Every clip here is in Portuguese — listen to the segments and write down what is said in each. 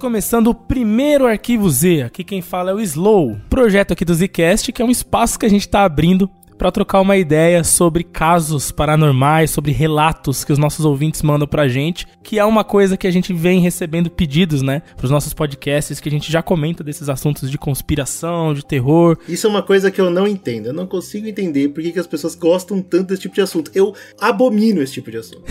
Começando o primeiro Arquivo Z. Aqui quem fala é o Slow, projeto aqui do Zcast, que é um espaço que a gente está abrindo para trocar uma ideia sobre casos paranormais, sobre relatos que os nossos ouvintes mandam pra gente, que é uma coisa que a gente vem recebendo pedidos, né, pros nossos podcasts, que a gente já comenta desses assuntos de conspiração, de terror. Isso é uma coisa que eu não entendo. Eu não consigo entender por que, que as pessoas gostam tanto desse tipo de assunto. Eu abomino esse tipo de assunto.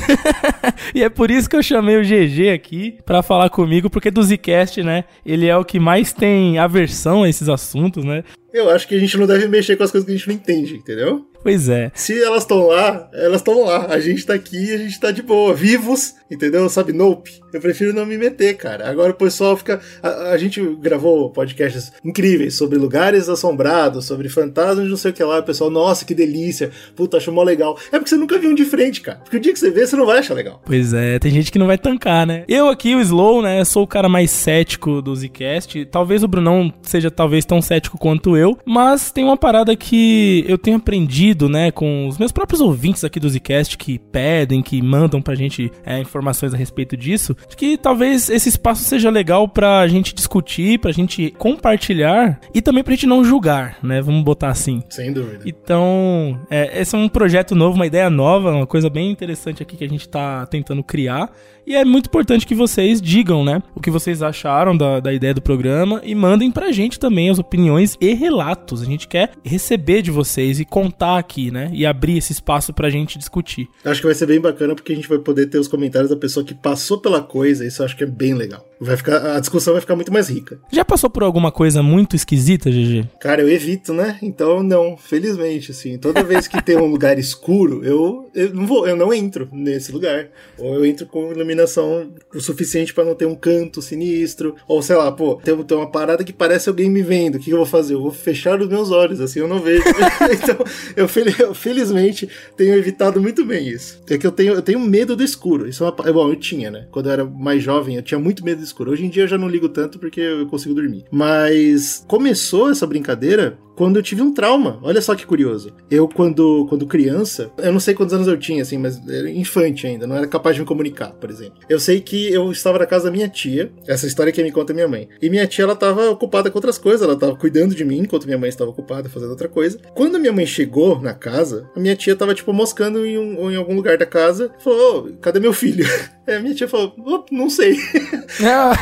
e é por isso que eu chamei o GG aqui para falar comigo, porque do Zcast, né, ele é o que mais tem aversão a esses assuntos, né? Eu acho que a gente não deve mexer com as coisas que a gente não entende, entendeu? Pois é. Se elas estão lá, elas estão lá. A gente tá aqui a gente tá de boa, vivos, entendeu? Sabe, nope. Eu prefiro não me meter, cara. Agora o pessoal fica. A, a gente gravou podcasts incríveis sobre lugares assombrados, sobre fantasmas, não sei o que lá. O pessoal, nossa, que delícia. Puta, achou mó legal. É porque você nunca viu um de frente, cara. Porque o dia que você vê, você não vai achar legal. Pois é, tem gente que não vai tancar, né? Eu aqui, o Slow, né? Sou o cara mais cético do Zcast. Talvez o Brunão seja talvez tão cético quanto eu. Mas tem uma parada que eu tenho aprendido né, com os meus próprios ouvintes aqui do Zcast que pedem, que mandam pra gente é, informações a respeito disso, de que talvez esse espaço seja legal pra gente discutir, pra gente compartilhar e também pra gente não julgar, né? Vamos botar assim. Sem dúvida. Então, é, esse é um projeto novo, uma ideia nova, uma coisa bem interessante aqui que a gente tá tentando criar. E é muito importante que vocês digam, né, o que vocês acharam da, da ideia do programa e mandem pra gente também as opiniões e relatos. A gente quer receber de vocês e contar aqui, né, e abrir esse espaço pra gente discutir. Acho que vai ser bem bacana porque a gente vai poder ter os comentários da pessoa que passou pela coisa, isso eu acho que é bem legal. Vai ficar, a discussão vai ficar muito mais rica. Já passou por alguma coisa muito esquisita, GG? Cara, eu evito, né? Então não, felizmente, assim, toda vez que tem um lugar escuro, eu, eu não vou, eu não entro nesse lugar. Ou eu entro com iluminação iluminação o suficiente para não ter um canto sinistro. Ou sei lá, pô, tem, tem uma parada que parece alguém me vendo. O que eu vou fazer? Eu vou fechar os meus olhos, assim eu não vejo. então, eu, eu, felizmente tenho evitado muito bem isso. É que eu tenho, eu tenho medo do escuro. Isso é uma. Bom, eu tinha, né? Quando eu era mais jovem, eu tinha muito medo do escuro. Hoje em dia eu já não ligo tanto porque eu consigo dormir. Mas começou essa brincadeira quando eu tive um trauma. Olha só que curioso. Eu, quando, quando criança, eu não sei quantos anos eu tinha, assim, mas era infante ainda, não era capaz de me comunicar, por exemplo. Eu sei que eu estava na casa da minha tia, essa história que me conta minha mãe. E minha tia, ela estava ocupada com outras coisas, ela estava cuidando de mim, enquanto minha mãe estava ocupada fazendo outra coisa. Quando minha mãe chegou na casa, a minha tia estava, tipo, moscando em, um, em algum lugar da casa, falou, oh, cadê meu filho? É, a minha tia falou, não sei. Ah,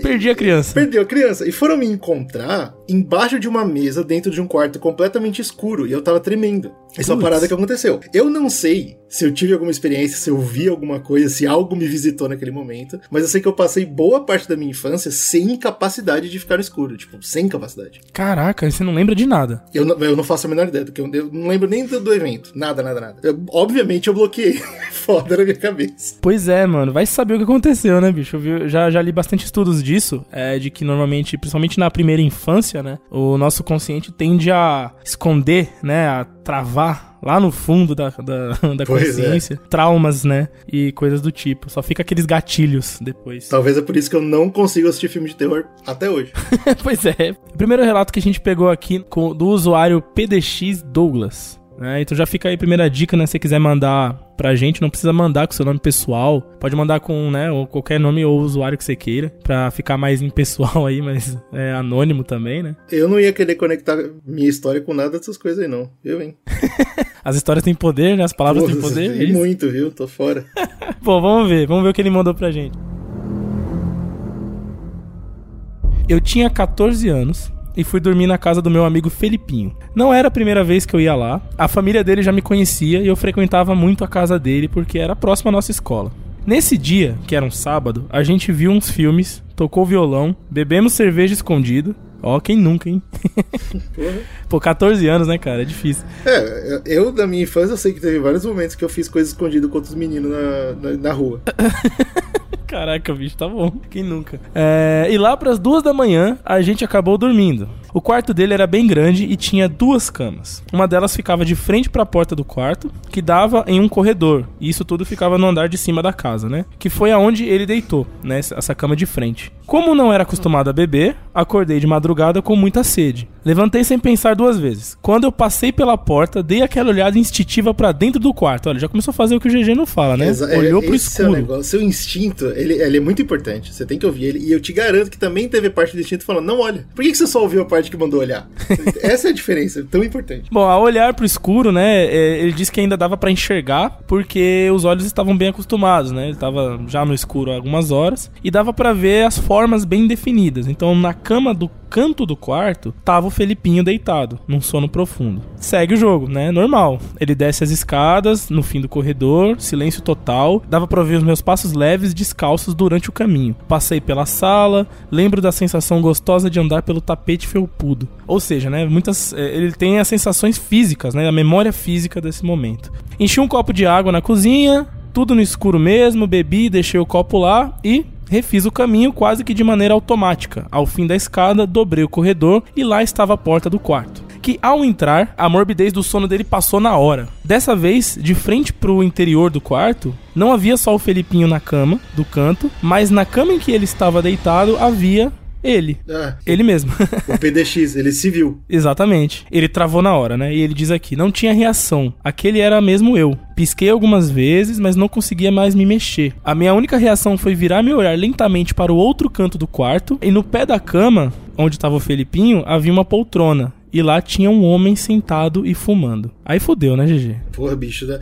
perdi a criança. Perdeu a criança. E foram me encontrar embaixo de uma mesa, dentro de um quarto completamente escuro, e eu tava tremendo. Essa é uma parada que aconteceu. Eu não sei se eu tive alguma experiência, se eu vi alguma coisa, se algo me visitou naquele momento, mas eu sei que eu passei boa parte da minha infância sem capacidade de ficar no escuro, tipo, sem capacidade. Caraca, você não lembra de nada. Eu não, eu não faço a menor ideia, porque eu, eu não lembro nem do, do evento. Nada, nada, nada. Eu, obviamente eu bloqueei. Foda na minha cabeça. Pois é, mano. Vai saber o que aconteceu, né, bicho? Eu vi, já, já li bastante estudos disso, é, de que normalmente, principalmente na primeira infância, né, o nosso consciente tende a esconder, né, a travar lá no fundo da, da, da é. consciência, é. traumas, né? E coisas do tipo. Só fica aqueles gatilhos depois. Talvez é por isso que eu não consigo assistir filme de terror até hoje. pois é. O primeiro relato que a gente pegou aqui com, do usuário PDX Douglas. Né? Então já fica aí a primeira dica, né? Se você quiser mandar pra gente, não precisa mandar com seu nome pessoal. Pode mandar com, né, ou qualquer nome ou usuário que você queira, pra ficar mais impessoal aí, mas é anônimo também, né? Eu não ia querer conectar minha história com nada dessas coisas aí, não. Eu, hein? As histórias têm poder, né? As palavras têm poder. E é muito, viu? Tô fora. Pô, vamos ver. Vamos ver o que ele mandou pra gente. Eu tinha 14 anos e fui dormir na casa do meu amigo Felipinho. Não era a primeira vez que eu ia lá, a família dele já me conhecia e eu frequentava muito a casa dele porque era próximo à nossa escola. Nesse dia, que era um sábado, a gente viu uns filmes, tocou violão, bebemos cerveja escondido. Ó, quem nunca, hein? Pô, 14 anos, né, cara? É difícil. É, eu, da minha infância, eu sei que teve vários momentos que eu fiz coisas escondidas com outros meninos na, na, na rua. Caraca, bicho, tá bom. Quem nunca? É, e lá pras duas da manhã, a gente acabou dormindo. O quarto dele era bem grande e tinha duas camas. Uma delas ficava de frente para a porta do quarto, que dava em um corredor. E isso tudo ficava no andar de cima da casa, né? Que foi aonde ele deitou, né? Essa cama de frente. Como não era acostumado a beber, acordei de madrugada com muita sede. Levantei sem pensar duas vezes. Quando eu passei pela porta, dei aquela olhada instintiva para dentro do quarto. Olha, já começou a fazer o que o GG não fala, né? Exa Olhou é, pro escuro. É o negócio. Seu instinto, ele, ele é muito importante. Você tem que ouvir ele. E eu te garanto que também teve parte do instinto falando: não olha. Por que, que você só ouviu a parte que mandou olhar? Essa é a diferença, é tão importante. Bom, ao olhar pro escuro, né, é, ele disse que ainda dava para enxergar, porque os olhos estavam bem acostumados, né? Ele tava já no escuro há algumas horas e dava para ver as formas bem definidas. Então, na cama do canto do quarto, tava o Felipinho deitado, num sono profundo. Segue o jogo, né? Normal. Ele desce as escadas, no fim do corredor, silêncio total. Dava pra ouvir os meus passos leves descalços durante o caminho. Passei pela sala, lembro da sensação gostosa de andar pelo tapete felpudo. Ou seja, né? Muitas. eh, Ele tem as sensações físicas, né? A memória física desse momento. Enchi um copo de água na cozinha, tudo no escuro mesmo, bebi, deixei o copo lá e refiz o caminho quase que de maneira automática. Ao fim da escada, dobrei o corredor e lá estava a porta do quarto. Que ao entrar, a morbidez do sono dele passou na hora. Dessa vez, de frente pro interior do quarto, não havia só o Felipinho na cama, do canto, mas na cama em que ele estava deitado havia ele. Ah, Ele mesmo. o PDX, ele se viu. Exatamente. Ele travou na hora, né? E ele diz aqui: não tinha reação. Aquele era mesmo eu. Pisquei algumas vezes, mas não conseguia mais me mexer. A minha única reação foi virar meu olhar lentamente para o outro canto do quarto, e no pé da cama, onde estava o Felipinho, havia uma poltrona. E lá tinha um homem sentado e fumando. Aí fudeu, né, GG? Porra, bicho, né?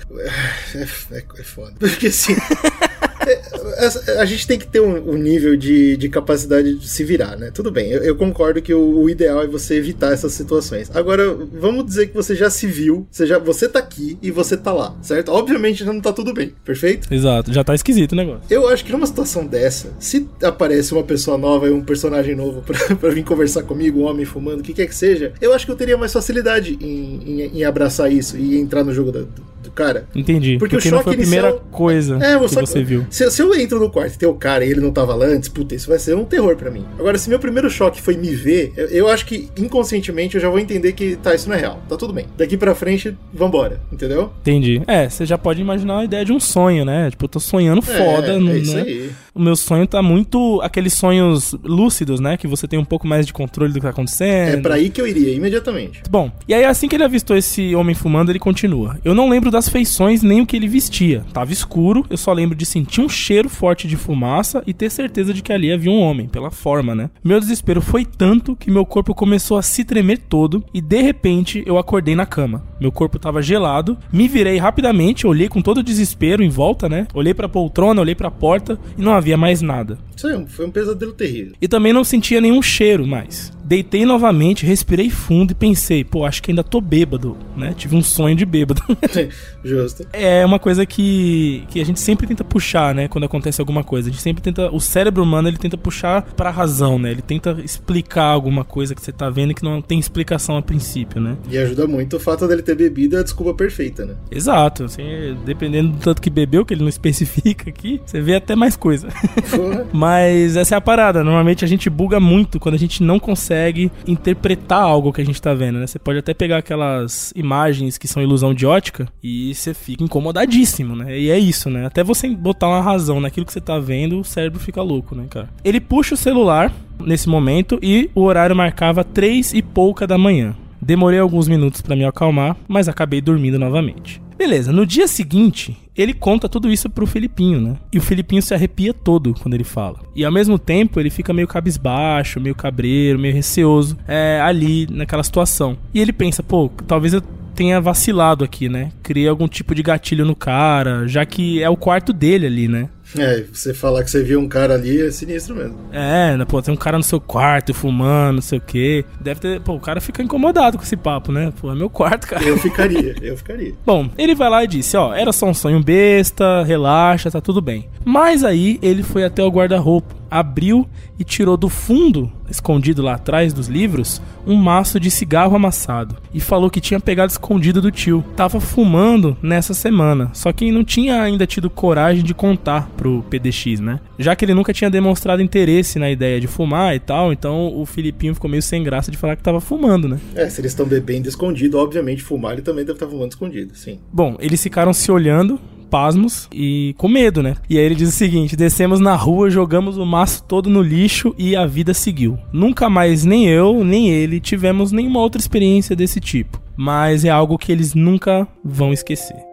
É, é, é foda. Porque assim. é, a, a gente tem que ter um, um nível de, de capacidade de se virar, né? Tudo bem, eu, eu concordo que o, o ideal é você evitar essas situações. Agora, vamos dizer que você já se viu, você, já, você tá aqui e você tá lá, certo? Obviamente já não tá tudo bem, perfeito? Exato, já tá esquisito o negócio. Eu acho que numa situação dessa, se aparece uma pessoa nova e um personagem novo pra, pra vir conversar comigo, um homem fumando, o que quer que seja, eu acho que eu teria mais facilidade em, em, em abraçar isso e entrar no jogo da- do cara. Entendi. Porque Porque, o choque foi a primeira inicial- coisa É, que você, você viu. Se, se eu entro no quarto e tem o cara e ele não tava lá antes, puta, isso vai ser um terror pra mim. Agora, se meu primeiro choque foi me ver, eu, eu acho que inconscientemente eu já vou entender que tá, isso não é real. Tá tudo bem. Daqui pra frente, vambora, entendeu? Entendi. É, você já pode imaginar a ideia de um sonho, né? Tipo, eu tô sonhando foda, é, não- é isso né? aí. O meu sonho tá muito aqueles sonhos lúcidos, né? Que você tem um pouco mais de controle do que tá acontecendo. É pra aí que eu iria, imediatamente. Bom, e aí assim que ele avistou esse homem fumando, ele continua. Eu não lembro das feições nem o que ele vestia. Tava escuro, eu só lembro de sentir um cheiro forte de fumaça e ter certeza de que ali havia um homem, pela forma, né? Meu desespero foi tanto que meu corpo começou a se tremer todo e de repente eu acordei na cama. Meu corpo tava gelado, me virei rapidamente, olhei com todo o desespero em volta, né? Olhei pra poltrona, olhei pra porta e não havia mais nada. Isso aí foi um pesadelo terrível. E também não sentia nenhum cheiro mais. Deitei novamente, respirei fundo e pensei, pô, acho que ainda tô bêbado, né? Tive um sonho de bêbado. Justo. é uma coisa que, que a gente sempre tenta puxar, né? Quando acontece alguma coisa. A gente sempre tenta. O cérebro humano, ele tenta puxar pra razão, né? Ele tenta explicar alguma coisa que você tá vendo que não tem explicação a princípio, né? E ajuda muito o fato dele ter bebido é a desculpa perfeita, né? Exato. Assim, dependendo do tanto que bebeu, que ele não especifica aqui, você vê até mais coisa. Mas essa é a parada. Normalmente a gente buga muito quando a gente não consegue interpretar algo que a gente tá vendo, né? Você pode até pegar aquelas imagens que são ilusão de ótica e você fica incomodadíssimo, né? E é isso, né? Até você botar uma razão naquilo que você tá vendo, o cérebro fica louco, né, cara? Ele puxa o celular nesse momento e o horário marcava três e pouca da manhã. Demorei alguns minutos pra me acalmar, mas acabei dormindo novamente. Beleza, no dia seguinte, ele conta tudo isso pro Filipinho, né? E o Filipinho se arrepia todo quando ele fala. E ao mesmo tempo, ele fica meio cabisbaixo, meio cabreiro, meio receoso é, ali naquela situação. E ele pensa, pô, talvez eu tenha vacilado aqui, né? Criei algum tipo de gatilho no cara, já que é o quarto dele ali, né? É, você falar que você viu um cara ali é sinistro mesmo. É, né, pô, tem um cara no seu quarto fumando, não sei o quê. Deve ter. Pô, o cara fica incomodado com esse papo, né? Pô, é meu quarto, cara. Eu ficaria, eu ficaria. Bom, ele vai lá e disse: Ó, era só um sonho besta, relaxa, tá tudo bem. Mas aí ele foi até o guarda-roupa, abriu e tirou do fundo, escondido lá atrás dos livros, um maço de cigarro amassado. E falou que tinha pegado escondido do tio. Tava fumando nessa semana, só que não tinha ainda tido coragem de contar pro PDX, né? Já que ele nunca tinha demonstrado interesse na ideia de fumar e tal, então o Filipinho ficou meio sem graça de falar que tava fumando, né? É, se eles estão bebendo escondido, obviamente fumar ele também deve estar fumando escondido, sim. Bom, eles ficaram se olhando pasmos e com medo, né? E aí ele diz o seguinte: descemos na rua, jogamos o maço todo no lixo e a vida seguiu. Nunca mais nem eu, nem ele tivemos nenhuma outra experiência desse tipo. Mas é algo que eles nunca vão esquecer.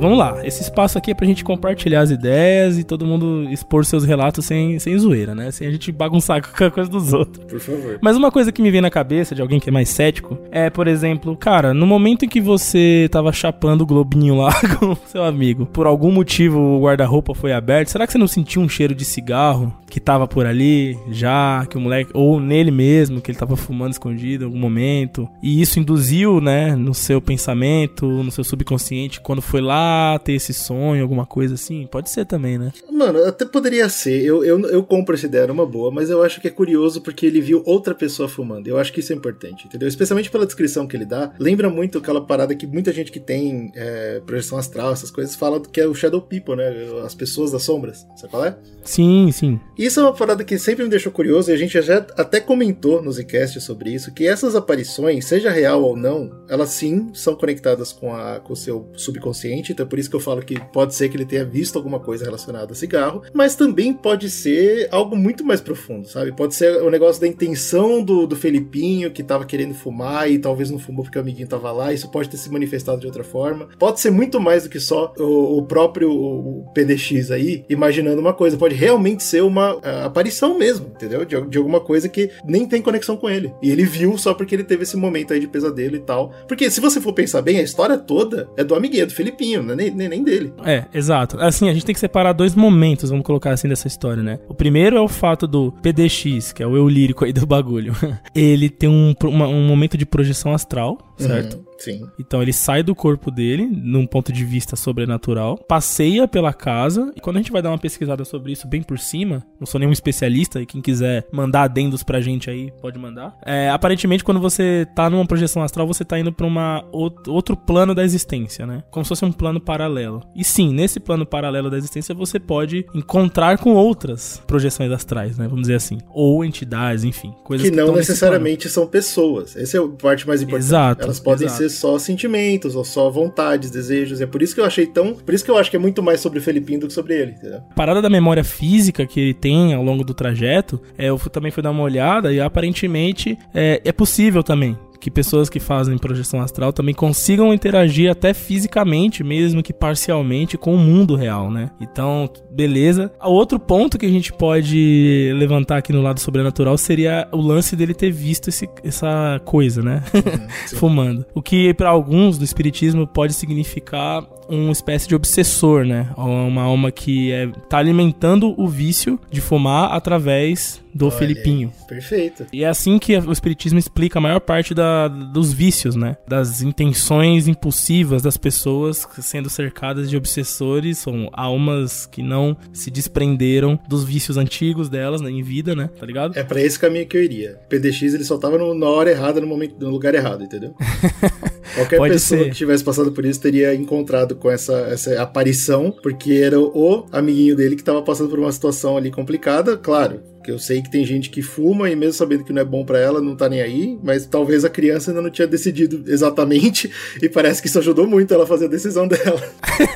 Vamos lá. Esse espaço aqui é pra gente compartilhar as ideias e todo mundo expor seus relatos sem, sem zoeira, né? Sem a gente bagunçar com a coisa dos outros. Por favor. Mas uma coisa que me vem na cabeça de alguém que é mais cético é, por exemplo, cara, no momento em que você tava chapando o globinho lá com seu amigo, por algum motivo o guarda-roupa foi aberto, será que você não sentiu um cheiro de cigarro que tava por ali já, que o moleque, ou nele mesmo, que ele tava fumando escondido em algum momento, e isso induziu, né, no seu pensamento, no seu subconsciente, quando foi lá ter esse sonho, alguma coisa assim? Pode ser também, né? Mano, até poderia ser. Eu, eu, eu compro essa ideia numa boa, mas eu acho que é curioso porque ele viu outra pessoa fumando. Eu acho que isso é importante, entendeu? Especialmente pela descrição que ele dá. Lembra muito aquela parada que muita gente que tem é, projeção astral, essas coisas, fala que é o Shadow People, né? As pessoas das sombras. Sabe qual é? Sim, sim. Isso é uma parada que sempre me deixou curioso e a gente já até comentou nos encasts sobre isso, que essas aparições, seja real ou não, elas sim são conectadas com, a, com o seu subconsciente então é por isso que eu falo que pode ser que ele tenha visto alguma coisa relacionada a cigarro, mas também pode ser algo muito mais profundo, sabe? Pode ser o negócio da intenção do, do Felipinho que tava querendo fumar e talvez não fumou porque o amiguinho tava lá, isso pode ter se manifestado de outra forma. Pode ser muito mais do que só o, o próprio o PDX aí imaginando uma coisa, pode realmente ser uma aparição mesmo, entendeu? De, de alguma coisa que nem tem conexão com ele. E ele viu só porque ele teve esse momento aí de pesadelo e tal. Porque se você for pensar bem, a história toda é do amiguinho, do Felipinho, não é nem, nem dele. É, exato. Assim, a gente tem que separar dois momentos, vamos colocar assim, dessa história, né? O primeiro é o fato do PDX, que é o eu lírico aí do bagulho. Ele tem um, uma, um momento de projeção astral, certo? Uhum. Sim. Então ele sai do corpo dele, num ponto de vista sobrenatural, passeia pela casa, e quando a gente vai dar uma pesquisada sobre isso bem por cima, não sou nenhum especialista, e quem quiser mandar adendos pra gente aí, pode mandar. É, aparentemente, quando você tá numa projeção astral, você tá indo pra uma, outro plano da existência, né? Como se fosse um plano paralelo. E sim, nesse plano paralelo da existência, você pode encontrar com outras projeções astrais, né? Vamos dizer assim. Ou entidades, enfim. Coisas que, que não necessariamente são pessoas. Essa é a parte mais importante. Exato. Elas podem exato. ser só sentimentos, ou só vontades, desejos. É por isso que eu achei tão. Por isso que eu acho que é muito mais sobre o Felipinho do que sobre ele, entendeu? Parada da memória física que ele tem ao longo do trajeto, é, eu também fui dar uma olhada e aparentemente é, é possível também que pessoas que fazem projeção astral também consigam interagir até fisicamente, mesmo que parcialmente, com o mundo real, né? Então, beleza. Outro ponto que a gente pode levantar aqui no lado sobrenatural seria o lance dele ter visto esse, essa coisa, né? Uhum, Fumando. O que para alguns do espiritismo pode significar uma espécie de obsessor, né? Uma alma que é, tá alimentando o vício de fumar através do Olha Filipinho. Aí, perfeito. E é assim que o Espiritismo explica a maior parte da, dos vícios, né? Das intenções impulsivas das pessoas sendo cercadas de obsessores, são almas que não se desprenderam dos vícios antigos delas né, em vida, né? Tá ligado? É para esse caminho que eu iria. O PDX ele só tava no, na hora errada, no momento, no lugar errado, entendeu? Qualquer Pode pessoa ser. que tivesse passado por isso teria encontrado com essa, essa aparição, porque era o amiguinho dele que tava passando por uma situação ali complicada, claro que eu sei que tem gente que fuma e mesmo sabendo que não é bom para ela, não tá nem aí, mas talvez a criança ainda não tinha decidido exatamente e parece que isso ajudou muito ela a fazer a decisão dela.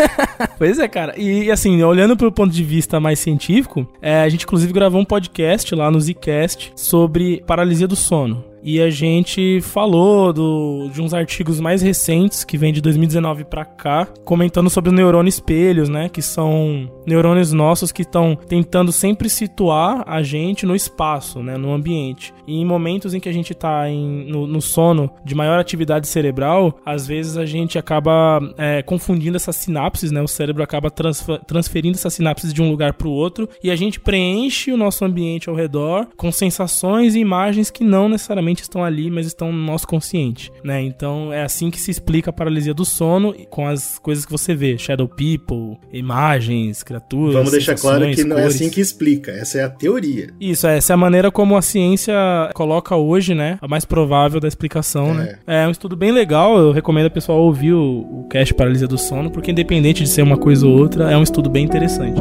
pois é, cara. E assim, olhando pelo ponto de vista mais científico, é, a gente inclusive gravou um podcast lá no Zcast sobre paralisia do sono e a gente falou do, de uns artigos mais recentes que vem de 2019 para cá, comentando sobre os neurônios espelhos, né, que são neurônios nossos que estão tentando sempre situar a gente no espaço, né, no ambiente. E em momentos em que a gente está no, no, sono de maior atividade cerebral, às vezes a gente acaba é, confundindo essas sinapses, né, o cérebro acaba transferindo essas sinapses de um lugar para o outro e a gente preenche o nosso ambiente ao redor com sensações e imagens que não necessariamente estão ali, mas estão no nosso consciente, né? Então é assim que se explica a paralisia do sono com as coisas que você vê, shadow people, imagens, criaturas. Vamos deixar claro que não é assim que explica, essa é a teoria. Isso, essa é a maneira como a ciência coloca hoje, né? A mais provável da explicação, é. né? É um estudo bem legal, eu recomendo a pessoa ouvir o, o cast Paralisia do Sono, porque independente de ser uma coisa ou outra, é um estudo bem interessante.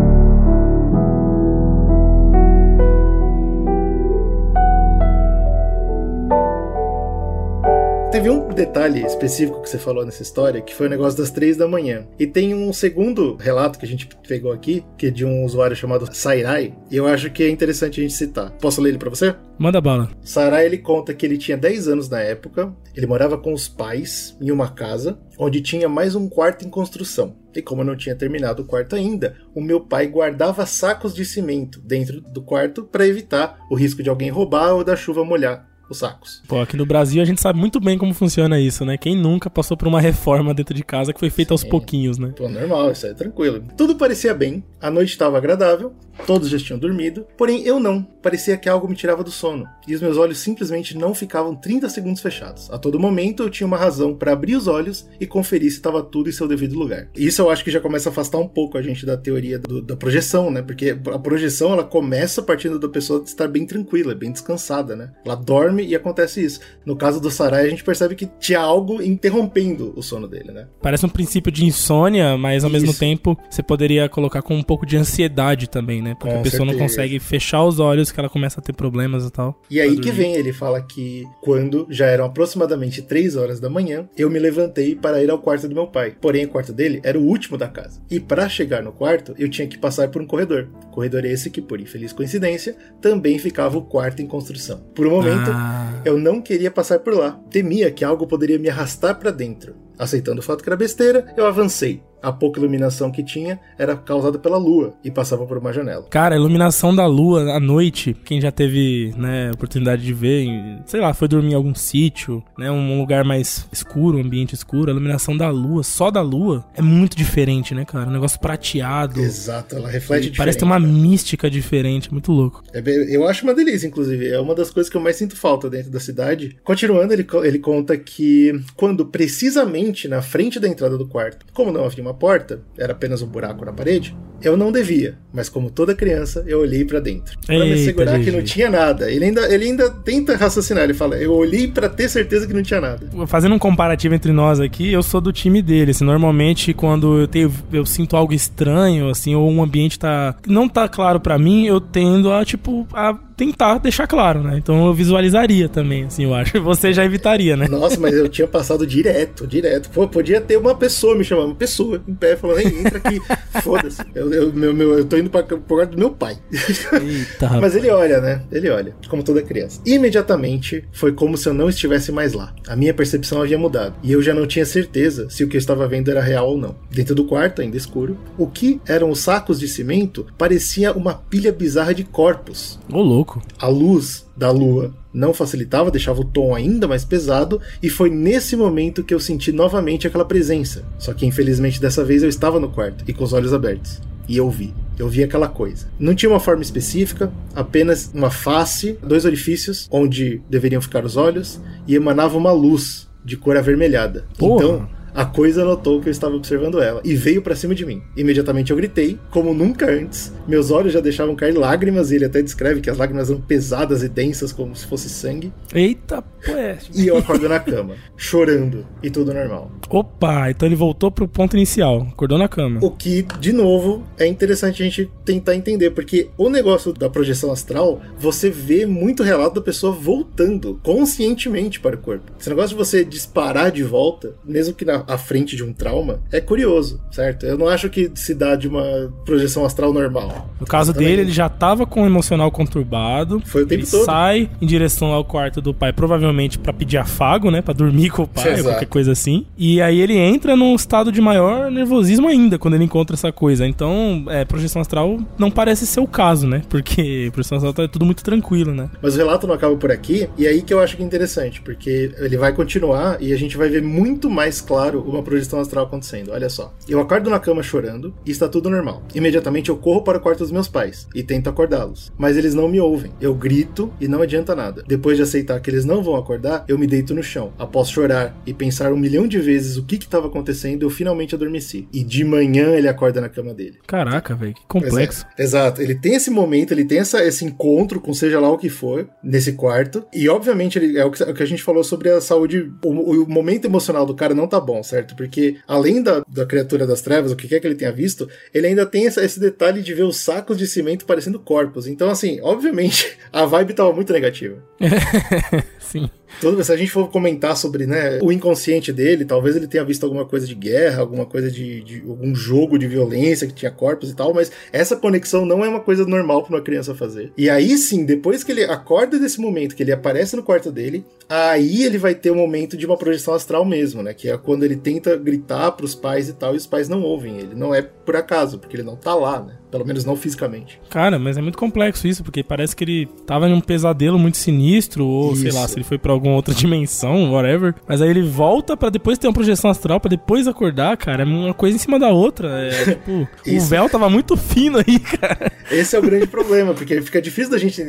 Teve um detalhe específico que você falou nessa história, que foi o negócio das três da manhã. E tem um segundo relato que a gente pegou aqui, que é de um usuário chamado Sairai, e eu acho que é interessante a gente citar. Posso ler ele para você? Manda bala. Sairai ele conta que ele tinha 10 anos na época, ele morava com os pais em uma casa onde tinha mais um quarto em construção. E como eu não tinha terminado o quarto ainda, o meu pai guardava sacos de cimento dentro do quarto para evitar o risco de alguém roubar ou da chuva molhar os sacos. Pô, aqui no Brasil a gente sabe muito bem como funciona isso, né? Quem nunca passou por uma reforma dentro de casa que foi feita aos pouquinhos, né? Pô, normal, isso aí é tranquilo. Tudo parecia bem, a noite estava agradável, todos já tinham dormido, porém eu não. Parecia que algo me tirava do sono, e os meus olhos simplesmente não ficavam 30 segundos fechados. A todo momento eu tinha uma razão para abrir os olhos e conferir se estava tudo em seu devido lugar. Isso eu acho que já começa a afastar um pouco a gente da teoria do, da projeção, né? Porque a projeção ela começa partindo da pessoa estar bem tranquila, bem descansada, né? Ela dorme e acontece isso. No caso do Sarai, a gente percebe que tinha algo interrompendo o sono dele, né? Parece um princípio de insônia, mas ao isso. mesmo tempo você poderia colocar com um pouco de ansiedade também, né? Porque com a pessoa certeza. não consegue fechar os olhos que ela começa a ter problemas e tal. E aí que vem, ele fala que quando já eram aproximadamente 3 horas da manhã, eu me levantei para ir ao quarto do meu pai. Porém, o quarto dele era o último da casa. E para chegar no quarto, eu tinha que passar por um corredor. Corredor esse que, por infeliz coincidência, também ficava o quarto em construção. Por um momento, ah. eu não queria passar por lá. Temia que algo poderia me arrastar para dentro. Aceitando o fato que era besteira, eu avancei a pouca iluminação que tinha era causada pela lua e passava por uma janela. Cara, a iluminação da lua à noite, quem já teve, né, oportunidade de ver, sei lá, foi dormir em algum sítio, né, um lugar mais escuro, um ambiente escuro, a iluminação da lua, só da lua, é muito diferente, né, cara? Um negócio prateado. Exato, ela reflete diferente. Parece ter uma mística diferente, muito louco. É, eu acho uma delícia, inclusive. É uma das coisas que eu mais sinto falta dentro da cidade. Continuando, ele, ele conta que quando precisamente na frente da entrada do quarto, como não havia uma porta, era apenas um buraco na parede, eu não devia, mas como toda criança, eu olhei para dentro. Para me assegurar que não tinha nada. Ele ainda, ele ainda tenta raciocinar, ele fala, eu olhei para ter certeza que não tinha nada. Fazendo um comparativo entre nós aqui, eu sou do time dele. Assim, normalmente, quando eu, tenho, eu sinto algo estranho, assim, ou um ambiente tá não tá claro para mim, eu tendo a, tipo, a tentar deixar claro, né? Então eu visualizaria também, assim, eu acho. Você já evitaria, né? Nossa, mas eu tinha passado direto, direto. Pô, podia ter uma pessoa me chamando, uma pessoa em pé, falando, entra aqui, foda-se. Eu, eu, meu, meu, eu tô indo pra, pro quarto do meu pai. Eita, mas ele olha, né? Ele olha, como toda criança. Imediatamente, foi como se eu não estivesse mais lá. A minha percepção havia mudado. E eu já não tinha certeza se o que eu estava vendo era real ou não. Dentro do quarto, ainda escuro, o que eram os sacos de cimento parecia uma pilha bizarra de corpos. Ô, louco louco. A luz da lua não facilitava, deixava o tom ainda mais pesado, e foi nesse momento que eu senti novamente aquela presença. Só que infelizmente dessa vez eu estava no quarto e com os olhos abertos. E eu vi. Eu vi aquela coisa. Não tinha uma forma específica, apenas uma face, dois orifícios onde deveriam ficar os olhos, e emanava uma luz de cor avermelhada. Porra. Então, a coisa notou que eu estava observando ela e veio para cima de mim. Imediatamente eu gritei, como nunca antes. Meus olhos já deixavam cair lágrimas e ele até descreve que as lágrimas eram pesadas e densas, como se fosse sangue. Eita, poé. E eu acordo na cama, chorando e tudo normal. Opa, então ele voltou pro ponto inicial, acordou na cama. O que, de novo, é interessante a gente tentar entender, porque o negócio da projeção astral, você vê muito relato da pessoa voltando conscientemente para o corpo. Esse negócio de você disparar de volta, mesmo que na à frente de um trauma, é curioso, certo? Eu não acho que se dá de uma projeção astral normal. No caso dele, ele já tava com o emocional conturbado. Foi o tempo ele todo. sai em direção ao quarto do pai, provavelmente para pedir afago, né? Pra dormir com o pai, Exato. qualquer coisa assim. E aí ele entra num estado de maior nervosismo ainda quando ele encontra essa coisa. Então, é, projeção astral não parece ser o caso, né? Porque projeção astral é tudo muito tranquilo, né? Mas o relato não acaba por aqui, e é aí que eu acho que é interessante, porque ele vai continuar e a gente vai ver muito mais claro claro uma projeção astral acontecendo. Olha só. Eu acordo na cama chorando e está tudo normal. Imediatamente eu corro para o quarto dos meus pais e tento acordá-los. Mas eles não me ouvem. Eu grito e não adianta nada. Depois de aceitar que eles não vão acordar, eu me deito no chão. Após chorar e pensar um milhão de vezes o que estava acontecendo, eu finalmente adormeci. E de manhã ele acorda na cama dele. Caraca, velho, que complexo. É. Exato. Ele tem esse momento, ele tem essa, esse encontro com seja lá o que for nesse quarto. E obviamente ele, é o que, é o que a gente falou sobre a saúde. O, o momento emocional do cara não tá bom certo? Porque além da, da criatura das trevas, o que quer que ele tenha visto, ele ainda tem essa, esse detalhe de ver os sacos de cimento parecendo corpos. Então, assim, obviamente, a vibe tava muito negativa. Sim. Toda, se a gente for comentar sobre né, o inconsciente dele, talvez ele tenha visto alguma coisa de guerra, alguma coisa de, de algum jogo de violência que tinha corpos e tal, mas essa conexão não é uma coisa normal para uma criança fazer. E aí sim, depois que ele acorda desse momento, que ele aparece no quarto dele, aí ele vai ter o um momento de uma projeção astral mesmo, né? Que é quando ele tenta gritar pros pais e tal, e os pais não ouvem ele. Não é por acaso, porque ele não tá lá, né? Pelo menos não fisicamente. Cara, mas é muito complexo isso, porque parece que ele tava em um pesadelo muito sinistro, ou isso. sei lá, se ele foi pra alguma outra dimensão, whatever. Mas aí ele volta para depois ter uma projeção astral, para depois acordar, cara. É uma coisa em cima da outra. É tipo, o véu tava muito fino aí, cara. Esse é o grande problema, porque fica difícil da gente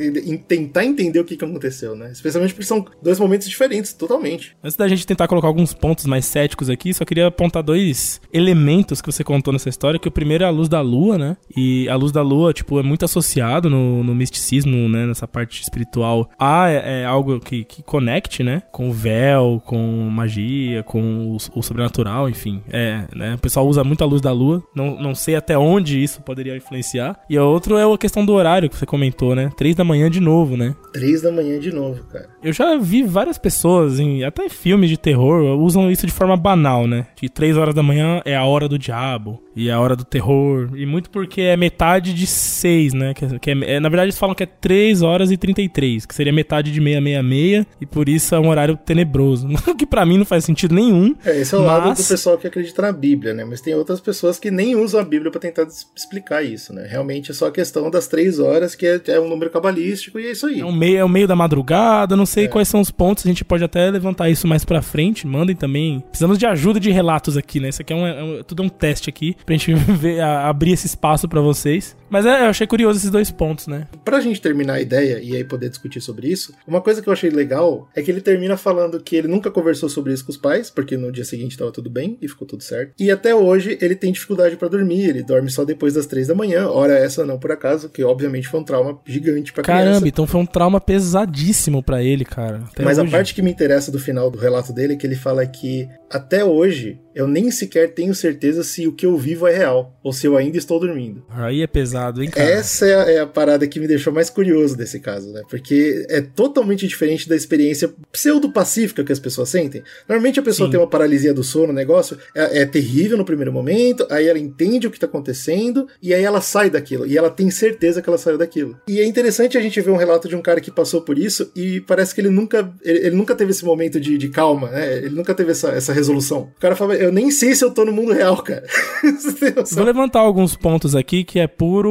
tentar entender o que, que aconteceu, né? Especialmente porque são dois momentos diferentes, totalmente. Antes da gente tentar colocar alguns pontos mais céticos aqui, só queria apontar dois elementos que você contou nessa história, que o primeiro é a luz da lua, né? E a luz da lua, tipo, é muito associado no, no misticismo, né? Nessa parte espiritual. A é, é algo que, que conecte, né? Com o véu, com magia, com o, o, sobrenatural, enfim. É, né? O pessoal usa muito a luz da lua. Não, não sei até onde isso poderia influenciar. E o outro é a questão do horário que você comentou, né? Três da manhã de novo, né? Três da manhã de novo, cara. Eu já vi várias pessoas, em, até em filmes de terror, usam isso de forma banal, né? Que três horas da manhã é a hora do diabo e é a hora do terror. E muito porque é metade de 6, né? Que, que é, é, na verdade, eles falam que é 3 horas e 33, que seria metade de 666, e por isso é um horário tenebroso. que para mim não faz sentido nenhum. É, esse é o mas... lado do pessoal que acredita na Bíblia, né? Mas tem outras pessoas que nem usam a Bíblia para tentar explicar isso, né? Realmente é só a questão das 3 horas, que é, é um número cabalístico, e é isso aí. É o meio, é o meio da madrugada, não sei é. quais são os pontos, a gente pode até levantar isso mais pra frente. Mandem também. Precisamos de ajuda de relatos aqui, né? Isso aqui é, um, é um tudo um teste aqui, pra gente ver, a, abrir esse espaço para vocês. Mas é, eu achei curioso esses dois pontos, né? Pra gente terminar a ideia e aí poder discutir sobre isso, uma coisa que eu achei legal é que ele termina falando que ele nunca conversou sobre isso com os pais, porque no dia seguinte tava tudo bem e ficou tudo certo. E até hoje ele tem dificuldade para dormir, ele dorme só depois das três da manhã, hora essa não por acaso, que obviamente foi um trauma gigante pra Caramba, criança. Caramba, então foi um trauma pesadíssimo para ele, cara. Mas hoje. a parte que me interessa do final do relato dele é que ele fala que até hoje eu nem sequer tenho certeza se o que eu vivo é real ou se eu ainda estou dormindo. Aí é pesado, hein, cara? Essa é a, é a, parada que me deixou mais curioso desse caso, né? Porque é totalmente diferente da experiência pseudo-pacífica que as pessoas sentem. Normalmente a pessoa Sim. tem uma paralisia do sono, o negócio é, é, terrível no primeiro momento, aí ela entende o que está acontecendo e aí ela sai daquilo. E ela tem certeza que ela saiu daquilo. E é interessante a gente ver um relato de um cara que passou por isso e parece que ele nunca, ele, ele nunca teve esse momento de, de calma, né? Ele nunca teve essa, essa resolução. O cara fala, eu nem sei se eu tô no mundo real, cara. Vou levantar alguns pontos aqui que é puro,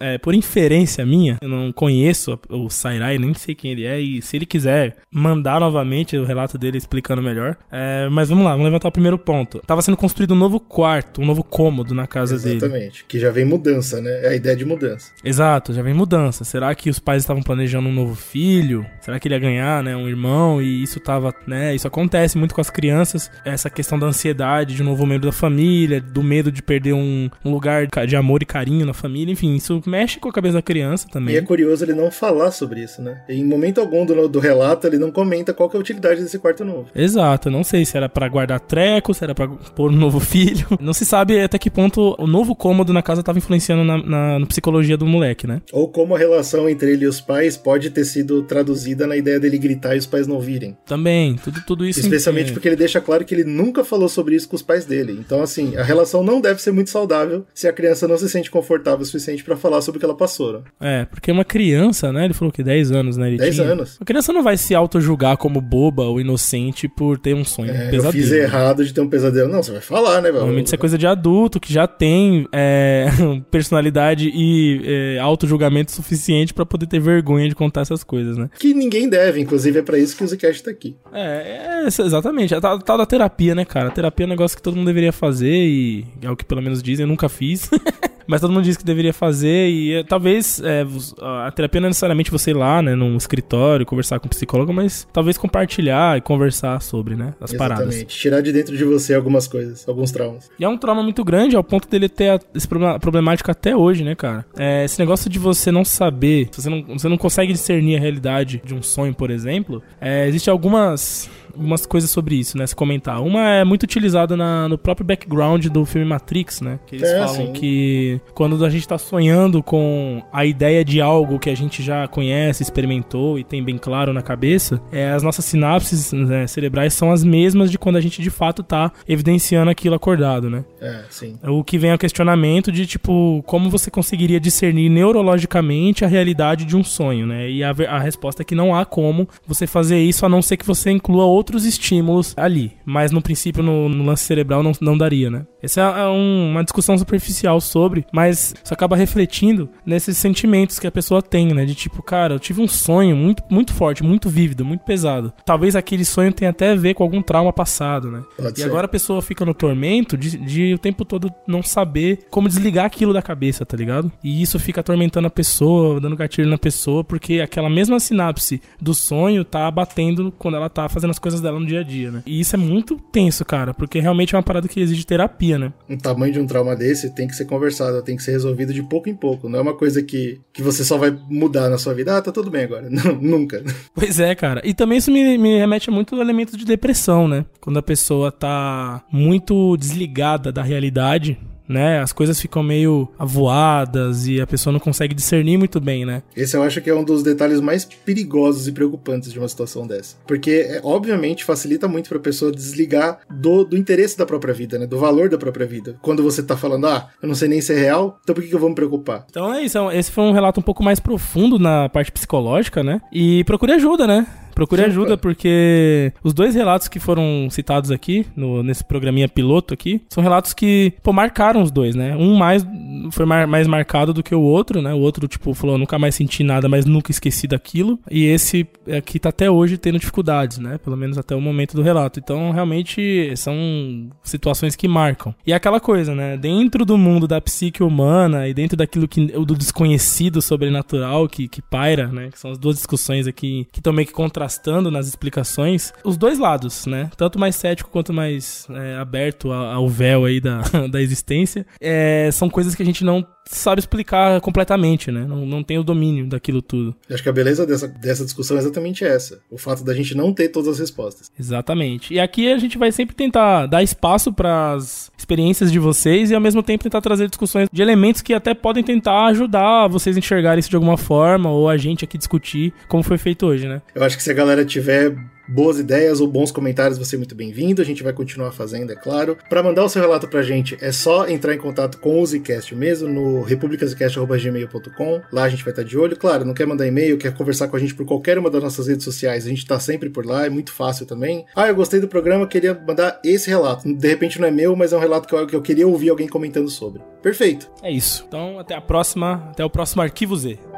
é, por inferência minha. Eu não conheço o Sairai, nem sei quem ele é. E se ele quiser mandar novamente o relato dele explicando melhor. É, mas vamos lá, vamos levantar o primeiro ponto. Tava sendo construído um novo quarto, um novo cômodo na casa Exatamente, dele. Exatamente. Que já vem mudança, né? É a ideia de mudança. Exato, já vem mudança. Será que os pais estavam planejando um novo filho? Será que ele ia ganhar, né, um irmão? E isso tava, né? Isso acontece muito com as crianças. Essa questão da ansiedade de um novo membro da família, do medo de perder um, um lugar de amor e carinho na família, enfim, isso mexe com a cabeça da criança também. E é curioso ele não falar sobre isso, né? Em momento algum do, do relato ele não comenta qual é a utilidade desse quarto novo. Exato, não sei se era para guardar treco, se era para pôr um novo filho. Não se sabe até que ponto o novo cômodo na casa estava influenciando na, na, na, psicologia do moleque, né? Ou como a relação entre ele e os pais pode ter sido traduzida na ideia dele gritar e os pais não virem. Também, tudo, tudo isso. Especialmente porque ele deixa claro que ele nunca falou sobre isso com os pais dele. Então, assim, a relação não deve ser muito saudável se a criança não se sente confortável o suficiente para falar sobre o que ela passou. Né? É, porque uma criança, né? Ele falou que 10 anos, né? Ele 10 tinha. anos. A criança não vai se auto-julgar como boba ou inocente por ter um sonho. É, um pesadelo. Eu fiz errado de ter um pesadelo. Não, você vai falar, né, velho? Normalmente isso é coisa de adulto que já tem é, personalidade e é, auto-julgamento suficiente para poder ter vergonha de contar essas coisas, né? Que ninguém deve, inclusive é para isso que o Zcast tá aqui. É, é exatamente. A tal da terapia, né, cara? A terapia é um negócio que todo mundo deveria fazer e é o que pelo menos dizem, eu nunca fiz. Mas todo mundo diz que deveria fazer e é, talvez é, a terapia não é necessariamente você ir lá, né, num escritório, conversar com um psicólogo, mas talvez compartilhar e conversar sobre, né, as Exatamente. paradas. Tirar de dentro de você algumas coisas, alguns traumas. E é um trauma muito grande ao ponto dele ter esse problema, problemático até hoje, né, cara? É, esse negócio de você não saber, você não, você não consegue discernir a realidade de um sonho, por exemplo, é, existe algumas algumas coisas sobre isso, né? Se comentar. Uma é muito utilizada na, no próprio background do filme Matrix, né? Que eles é, falam sim. que quando a gente tá sonhando com a ideia de algo que a gente já conhece, experimentou e tem bem claro na cabeça, é, as nossas sinapses né, cerebrais são as mesmas de quando a gente de fato tá evidenciando aquilo acordado, né? É, sim. O que vem ao questionamento de, tipo, como você conseguiria discernir neurologicamente a realidade de um sonho, né? E a, a resposta é que não há como você fazer isso a não ser que você inclua outros estímulos ali. Mas no princípio, no, no lance cerebral, não, não daria, né? Essa é um, uma discussão superficial sobre, mas isso acaba refletindo nesses sentimentos que a pessoa tem, né? De tipo, cara, eu tive um sonho muito, muito forte, muito vívido, muito pesado. Talvez aquele sonho tenha até a ver com algum trauma passado, né? Pode e ser. agora a pessoa fica no tormento de, de o tempo todo não saber como desligar aquilo da cabeça, tá ligado? E isso fica atormentando a pessoa, dando gatilho na pessoa, porque aquela mesma sinapse do sonho tá batendo quando ela tá fazendo as coisas dela no dia a dia, né? E isso é muito tenso, cara, porque realmente é uma parada que exige terapia, né? Um tamanho de um trauma desse tem que ser conversado, tem que ser resolvido de pouco em pouco. Não é uma coisa que, que você só vai mudar na sua vida. Ah, tá tudo bem agora. Não, nunca. Pois é, cara. E também isso me, me remete a muito elementos de depressão, né? Quando a pessoa tá muito desligada da realidade né? As coisas ficam meio avoadas e a pessoa não consegue discernir muito bem, né? Esse eu acho que é um dos detalhes mais perigosos e preocupantes de uma situação dessa. Porque, é, obviamente, facilita muito pra pessoa desligar do, do interesse da própria vida, né? Do valor da própria vida. Quando você tá falando, ah, eu não sei nem se é real, então por que, que eu vou me preocupar? Então é isso. É esse foi um relato um pouco mais profundo na parte psicológica, né? E procure ajuda, né? Procure ajuda porque os dois relatos que foram citados aqui, no, nesse programinha piloto aqui, são relatos que, pô, marcaram os dois, né? Um mais foi mar, mais marcado do que o outro, né? O outro, tipo, falou, nunca mais senti nada, mas nunca esqueci daquilo. E esse aqui tá até hoje tendo dificuldades, né? Pelo menos até o momento do relato. Então, realmente, são situações que marcam. E é aquela coisa, né? Dentro do mundo da psique humana e dentro daquilo que do desconhecido sobrenatural que, que paira, né? Que são as duas discussões aqui que estão meio que contra contrastando nas explicações os dois lados, né? Tanto mais cético quanto mais é, aberto ao véu aí da, da existência. É, são coisas que a gente não sabe explicar completamente, né? Não, não tem o domínio daquilo tudo. acho que a beleza dessa, dessa discussão é exatamente essa. O fato da gente não ter todas as respostas. Exatamente. E aqui a gente vai sempre tentar dar espaço para as experiências de vocês e ao mesmo tempo tentar trazer discussões de elementos que até podem tentar ajudar vocês a enxergarem isso de alguma forma ou a gente aqui discutir como foi feito hoje, né? Eu acho que se a galera tiver boas ideias ou bons comentários, você é muito bem-vindo. A gente vai continuar fazendo, é claro. Para mandar o seu relato pra gente, é só entrar em contato com o Zcast mesmo, no republicascast.gmail.com. Lá a gente vai estar de olho. Claro, não quer mandar e-mail, quer conversar com a gente por qualquer uma das nossas redes sociais, a gente tá sempre por lá, é muito fácil também. Ah, eu gostei do programa, queria mandar esse relato. De repente não é meu, mas é um relato que eu, que eu queria ouvir alguém comentando sobre. Perfeito. É isso. Então, até a próxima, até o próximo Arquivo Z.